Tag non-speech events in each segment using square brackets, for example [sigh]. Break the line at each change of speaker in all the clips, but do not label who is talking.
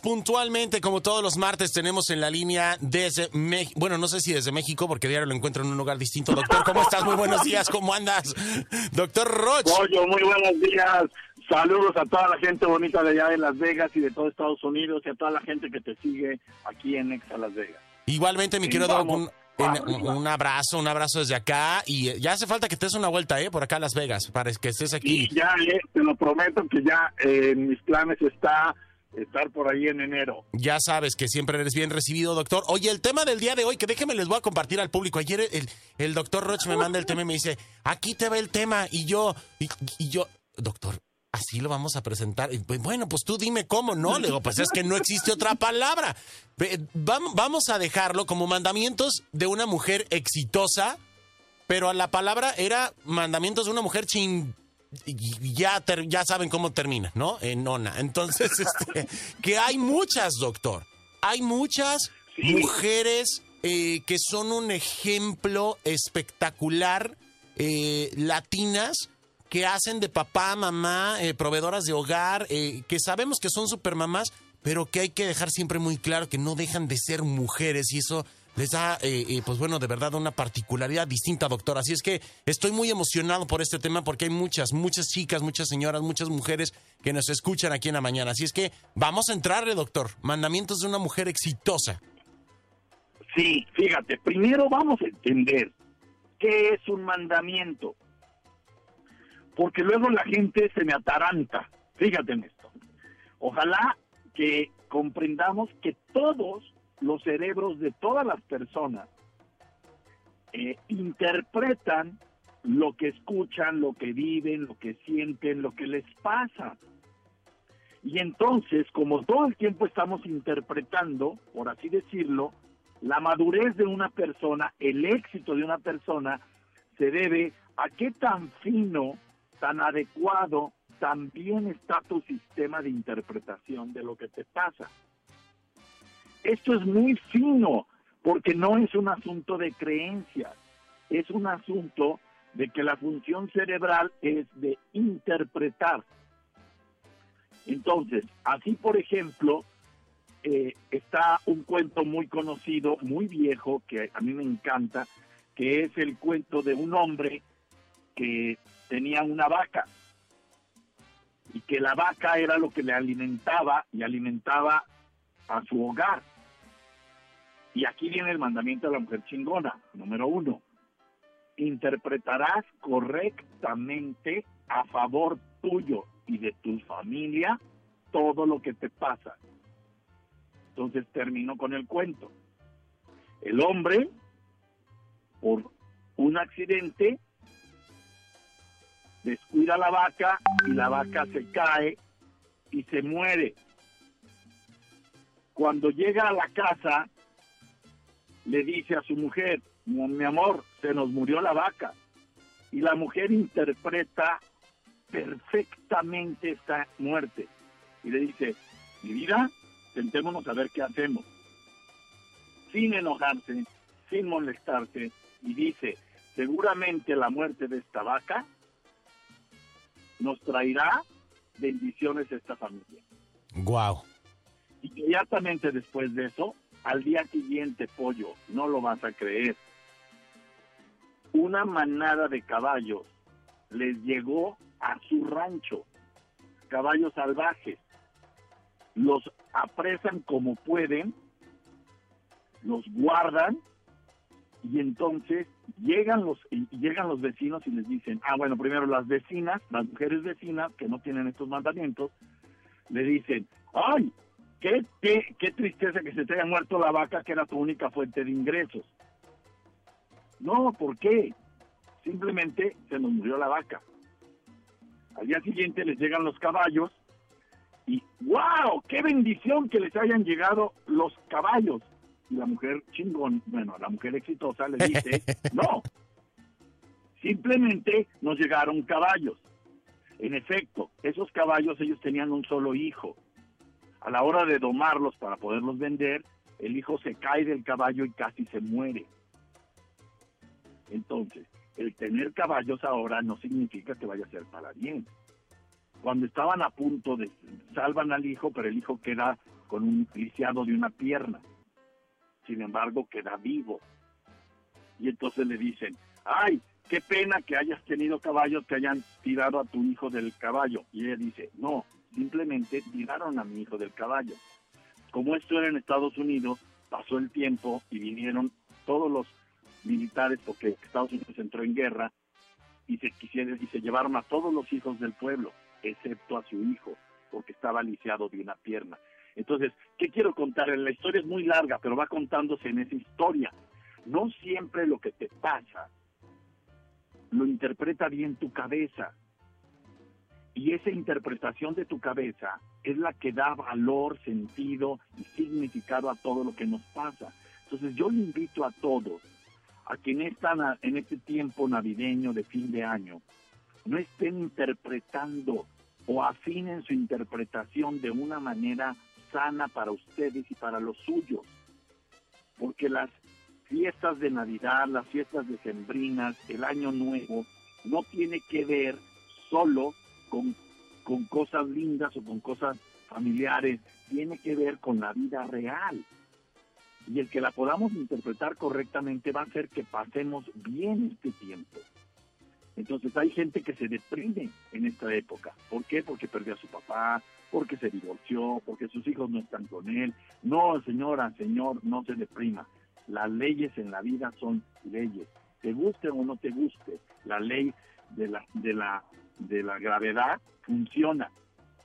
Puntualmente, como todos los martes, tenemos en la línea desde México, bueno, no sé si desde México, porque diario lo encuentro en un lugar distinto. Doctor, ¿cómo estás? Muy buenos días, ¿cómo andas? Doctor Roch.
Pollo, muy buenos días. Saludos a toda la gente bonita de allá de Las Vegas y de todo Estados Unidos y a toda la gente que te sigue aquí en Exa Las Vegas.
Igualmente, mi querido Doc, un, un, abrazo, un abrazo desde acá. Y ya hace falta que te des una vuelta, ¿eh? Por acá a Las Vegas, para que estés aquí.
Ya, eh, te lo prometo que ya eh, en mis planes está estar por ahí en enero.
Ya sabes que siempre eres bien recibido, doctor. Oye, el tema del día de hoy, que déjeme les voy a compartir al público. Ayer el, doctor Roch me manda el tema y me dice, aquí te va el tema. Y yo, y, yo, doctor, así lo vamos a presentar. Y, pues, bueno, pues tú dime cómo, ¿no? Le digo, pues es que no existe otra palabra. Vamos a dejarlo como mandamientos de una mujer exitosa, pero a la palabra era mandamientos de una mujer ching ya, ya saben cómo termina, ¿no? En nona. Entonces, [laughs] este, que hay muchas, doctor. Hay muchas mujeres eh, que son un ejemplo espectacular, eh, latinas, que hacen de papá, mamá, eh, proveedoras de hogar, que sabemos que son supermamás, pero que hay que dejar siempre muy claro que no dejan de ser mujeres y eso les da, eh, eh, pues bueno, de verdad una particularidad distinta, doctor. Así es que estoy muy emocionado por este tema porque hay muchas, muchas chicas, muchas señoras, muchas mujeres que nos escuchan aquí en la mañana. Así es que vamos a entrarle, doctor. Mandamientos de una mujer exitosa.
Sí, fíjate, primero vamos a entender qué es un mandamiento. Porque luego la gente se me ataranta. Fíjate en esto. Ojalá que comprendamos que todos los cerebros de todas las personas eh, interpretan lo que escuchan, lo que viven, lo que sienten, lo que les pasa. Y entonces, como todo el tiempo estamos interpretando, por así decirlo, la madurez de una persona, el éxito de una persona, se debe a qué tan fino, tan adecuado, tan bien está tu sistema de interpretación de lo que te pasa. Esto es muy fino, porque no es un asunto de creencias, es un asunto de que la función cerebral es de interpretar. Entonces, así por ejemplo, eh, está un cuento muy conocido, muy viejo, que a mí me encanta, que es el cuento de un hombre que tenía una vaca y que la vaca era lo que le alimentaba y alimentaba a su hogar. Y aquí viene el mandamiento de la mujer chingona, número uno. Interpretarás correctamente a favor tuyo y de tu familia todo lo que te pasa. Entonces termino con el cuento. El hombre, por un accidente, descuida la vaca y la vaca se cae y se muere. Cuando llega a la casa, le dice a su mujer, mi amor, se nos murió la vaca. Y la mujer interpreta perfectamente esta muerte. Y le dice, mi vida, sentémonos a ver qué hacemos. Sin enojarse, sin molestarse, y dice, seguramente la muerte de esta vaca nos traerá bendiciones a esta familia.
Wow.
Inmediatamente después de eso, al día siguiente, pollo, no lo vas a creer. Una manada de caballos les llegó a su rancho, caballos salvajes. Los apresan como pueden, los guardan y entonces llegan los llegan los vecinos y les dicen, ah bueno, primero las vecinas, las mujeres vecinas que no tienen estos mandamientos, le dicen, ay, qué, qué, tristeza que se te haya muerto la vaca que era tu única fuente de ingresos. No, ¿por qué? Simplemente se nos murió la vaca. Al día siguiente les llegan los caballos y ¡wow! ¡Qué bendición que les hayan llegado los caballos! Y la mujer chingón, bueno, la mujer exitosa le dice, [laughs] no, simplemente nos llegaron caballos. En efecto, esos caballos ellos tenían un solo hijo a la hora de domarlos para poderlos vender, el hijo se cae del caballo y casi se muere. Entonces, el tener caballos ahora no significa que vaya a ser para bien. Cuando estaban a punto de salvan al hijo, pero el hijo queda con un lisiado de una pierna. Sin embargo, queda vivo. Y entonces le dicen, ay, qué pena que hayas tenido caballos que hayan tirado a tu hijo del caballo. Y ella dice, no, simplemente tiraron a mi hijo del caballo. Como esto era en Estados Unidos, pasó el tiempo y vinieron todos los militares, porque Estados Unidos entró en guerra, y se quisieron y se llevaron a todos los hijos del pueblo, excepto a su hijo, porque estaba lisiado de una pierna. Entonces, ¿qué quiero contar? La historia es muy larga, pero va contándose en esa historia. No siempre lo que te pasa lo interpreta bien tu cabeza. Y esa interpretación de tu cabeza es la que da valor, sentido y significado a todo lo que nos pasa. Entonces yo le invito a todos a que en, en este tiempo navideño de fin de año no estén interpretando o afinen su interpretación de una manera sana para ustedes y para los suyos. Porque las fiestas de Navidad, las fiestas decembrinas, el Año Nuevo, no tiene que ver solo con, con cosas lindas o con cosas familiares, tiene que ver con la vida real. Y el que la podamos interpretar correctamente va a hacer que pasemos bien este tiempo. Entonces hay gente que se deprime en esta época. ¿Por qué? Porque perdió a su papá, porque se divorció, porque sus hijos no están con él. No, señora, señor, no se deprima. Las leyes en la vida son leyes. Te guste o no te guste, la ley de la, de la, de la gravedad funciona.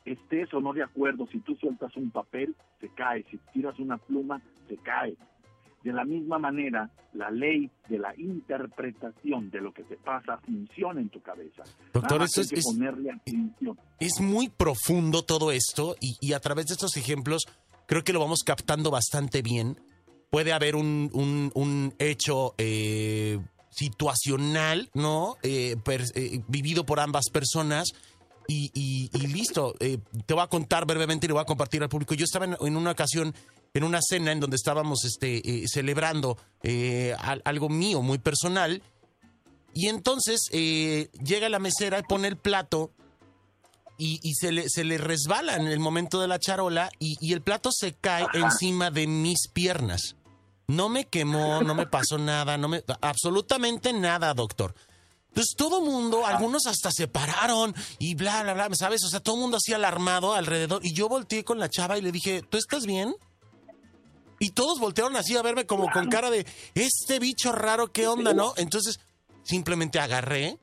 Estés o no de acuerdo, si tú sueltas un papel, se cae. Si tiras una pluma, se cae. De la misma manera, la ley de la interpretación de lo que te pasa funciona en tu cabeza.
Doctor, eso es, es, muy profundo todo esto y, y, a través de estos ejemplos creo que lo vamos captando bastante bien puede haber un, un, hecho eh, situacional, ¿no? Eh, eh, vivido por ambas personas. Y, y, listo, te voy a contar brevemente y lo voy a compartir al público. Yo estaba en, una ocasión en una cena en donde estábamos este, celebrando algo mío muy personal. Y entonces llega la mesera y pone el plato y, y, se, le, se le resbala en el momento de la charola y, y el plato se cae encima de mis piernas. No me quemó, no me pasó nada, no me absolutamente nada, doctor. Pues todo mundo, algunos hasta se pararon y bla, bla, bla, ¿sabes? O sea, todo el mundo así alarmado alrededor. Y yo volteé con la chava y le dije, ¿tú estás bien? Y todos voltearon así a verme como con cara de, este bicho raro, ¿qué onda, no? Entonces, simplemente agarré,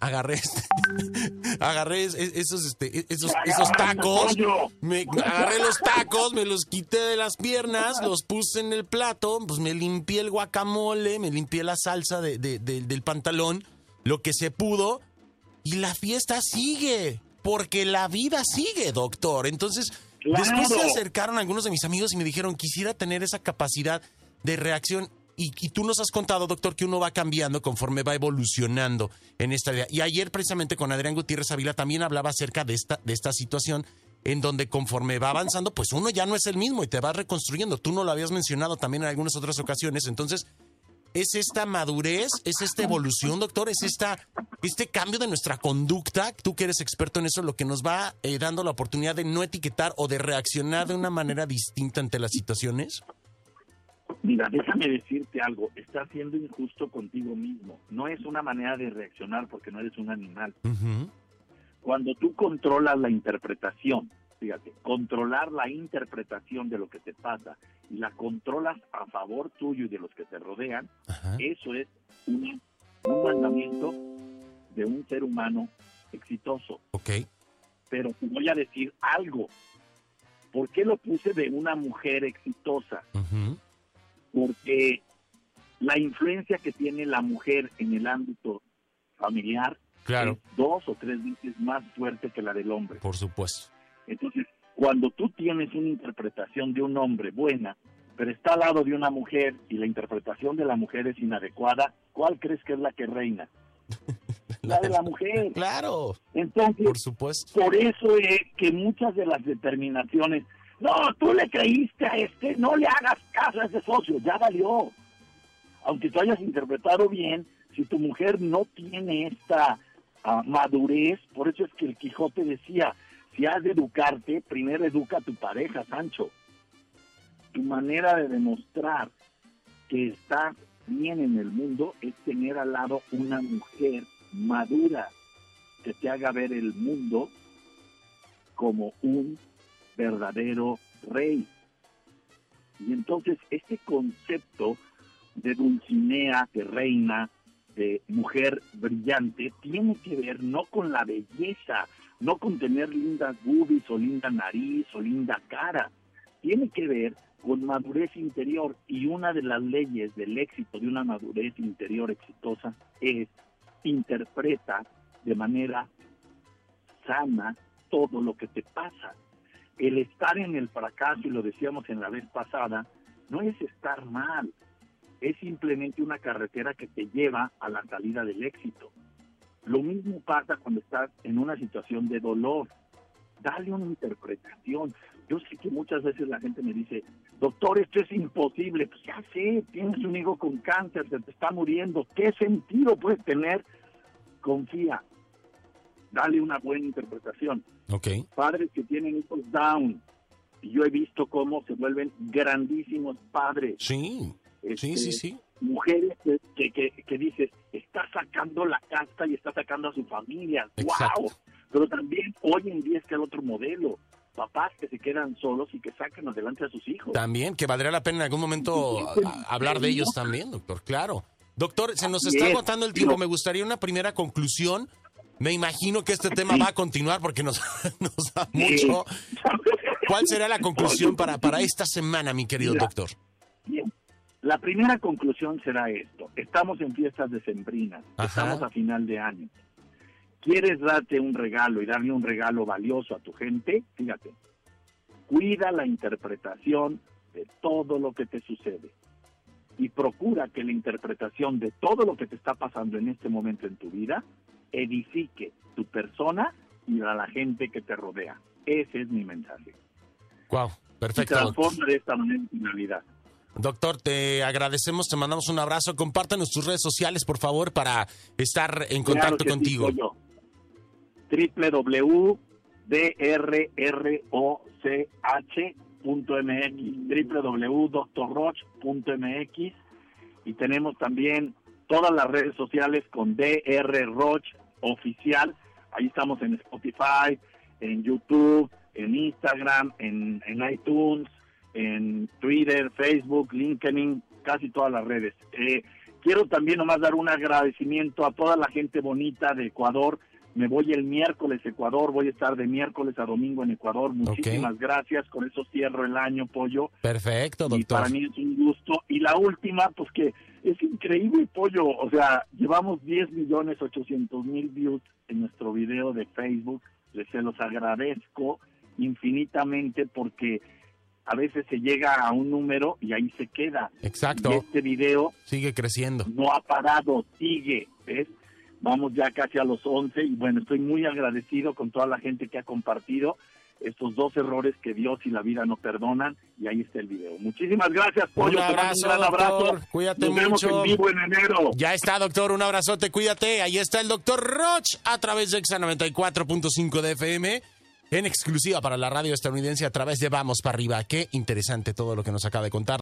agarré este, [laughs] agarré esos este, e, esos, esos tacos me agarré los tacos me los quité de las piernas los puse en el plato pues me limpié el guacamole me limpié la salsa de, del pantalón lo que se pudo y la fiesta sigue porque la vida sigue doctor. Entonces después se acercaron algunos de mis amigos y me dijeron quisiera tener esa capacidad de reacción y, tú nos has contado, doctor, que uno va cambiando conforme va evolucionando en esta idea. Y ayer, precisamente, con Adrián Gutiérrez Avila también hablaba acerca de esta, de esta situación en donde conforme va avanzando, pues uno ya no es el mismo y te va reconstruyendo. Tú no lo habías mencionado también en algunas otras ocasiones. Entonces, ¿es esta madurez? ¿Es esta evolución, doctor? ¿Es esta, este cambio de nuestra conducta? Tú que eres experto en eso, lo que nos va eh, dando la oportunidad de no etiquetar o de reaccionar de una manera distinta ante las situaciones?
Mira, déjame decirte algo, estás siendo injusto contigo mismo. No es una manera de reaccionar porque no eres un animal. Cuando tú controlas la interpretación, fíjate, controlar la interpretación de lo que te pasa y la controlas a favor tuyo y de los que te rodean, eso es un mandamiento de un ser humano exitoso.
Ok.
Pero te voy a decir algo. ¿Por qué lo puse de una mujer exitosa? Porque la influencia que tiene la mujer en el ámbito familiar
es
dos o tres veces más fuerte que la del hombre.
Por supuesto.
Entonces, cuando tú tienes una interpretación de un hombre buena, pero está al lado de una mujer y la interpretación de la mujer es inadecuada, ¿cuál crees que es la que reina? [laughs] la de la mujer.
Claro.
Entonces,
por supuesto.
Por eso es que muchas de las determinaciones no, tú le creíste a este, no le hagas caso a ese socio, ya valió. Aunque tú hayas interpretado bien, si tu mujer no tiene esta ah, madurez, por eso es que el Quijote decía, Si has de educarte, primero educa a tu pareja, Sancho. Tu manera de demostrar que estás bien en el mundo es tener al lado una mujer madura que te haga ver el mundo como un verdadero rey. Y entonces este concepto de Dulcinea, de reina, de mujer brillante, tiene que ver no con la belleza, no con tener lindas boobies o linda nariz o linda cara, tiene que ver con madurez interior y una de las leyes del éxito de una madurez interior exitosa es interpreta de manera sana todo lo que te pasa. El estar en el fracaso, y lo decíamos en la vez pasada, no es estar mal, es simplemente una carretera que te lleva a la salida del éxito. Lo mismo pasa cuando estás en una situación de dolor. Dale una interpretación. Yo sé que muchas veces la gente me dice, doctor, esto es imposible. Pues ya sé, tienes un hijo con cáncer, se te está muriendo. ¿Qué sentido puede tener? Confía. Dale una buena interpretación.
Ok.
Padres que tienen hijos down. Yo he visto cómo se vuelven grandísimos padres.
Sí, sí, sí,
Este,
sí.
Mujeres que, que, que, dices, está sacando la casta y está sacando a su familia.
Exacto.
¡Wow! Pero también hoy en día es que el otro modelo. Papás que se quedan solos y que sacan adelante a sus hijos.
También, que valdría la pena en algún momento hablar de ellos también, doctor, claro. Doctor, se nos
Así
está
es.
agotando el tiempo. Me gustaría una primera conclusión. Me imagino que este tema va a continuar porque nos, [laughs] nos da mucho. [laughs] ¿Cuál será la conclusión para, para esta semana, mi querido
Mira.
doctor?
Bien. La primera conclusión será esto. Estamos en fiestas decembrinas.
Ajá.
Estamos a final de año. ¿Quieres darte un regalo y darle un regalo valioso a tu gente? Fíjate. Cuida la interpretación de todo lo que te sucede. Y procura que la interpretación de todo lo que te está pasando en este momento en tu vida edifique tu persona y a la gente que te rodea. Ese es mi mensaje.
Wow, perfecto.
transforma de esta manera en finalidad.
Doctor, te agradecemos, te mandamos un abrazo. Compártanos tus redes sociales, por favor, para estar en contacto
Claro que sí,
contigo.
Www.drroch.mx www.drroch.mx y tenemos también todas las redes sociales con DR Roch oficial. Ahí estamos en Spotify, en YouTube, en Instagram, en, en iTunes, en Twitter, Facebook, LinkedIn, casi todas las redes. Eh, quiero también nomás dar un agradecimiento a toda la gente bonita de Ecuador. Me voy el miércoles a Ecuador, voy a estar de miércoles a domingo en Ecuador. Muchísimas gracias, con eso cierro el año, Pollo.
Perfecto,
Y
doctor.
para mí es un gusto. Y la última, pues que es increíble, Pollo. O sea, llevamos 10 millones 800 mil views en nuestro video de Facebook. Les se los agradezco infinitamente porque a veces se llega a un número y ahí se queda.
Exacto.
Y este video
Sigue creciendo.
no ha parado, sigue, ¿ves? Vamos ya casi a los 11 y bueno, estoy muy agradecido con toda la gente que ha compartido estos dos errores que Dios y la vida no perdonan y ahí está el video. Muchísimas gracias, Pollo.
Un abrazo,
un gran abrazo.
doctor. Cuídate
Nos vemos
mucho.
en vivo en enero.
Ya está, doctor. Un abrazote, cuídate. Ahí está el doctor Roch a través de Exa 94.5 de FM. En exclusiva para la radio estadounidense a través de Vamos para arriba. Qué interesante todo lo que nos acaba de contar.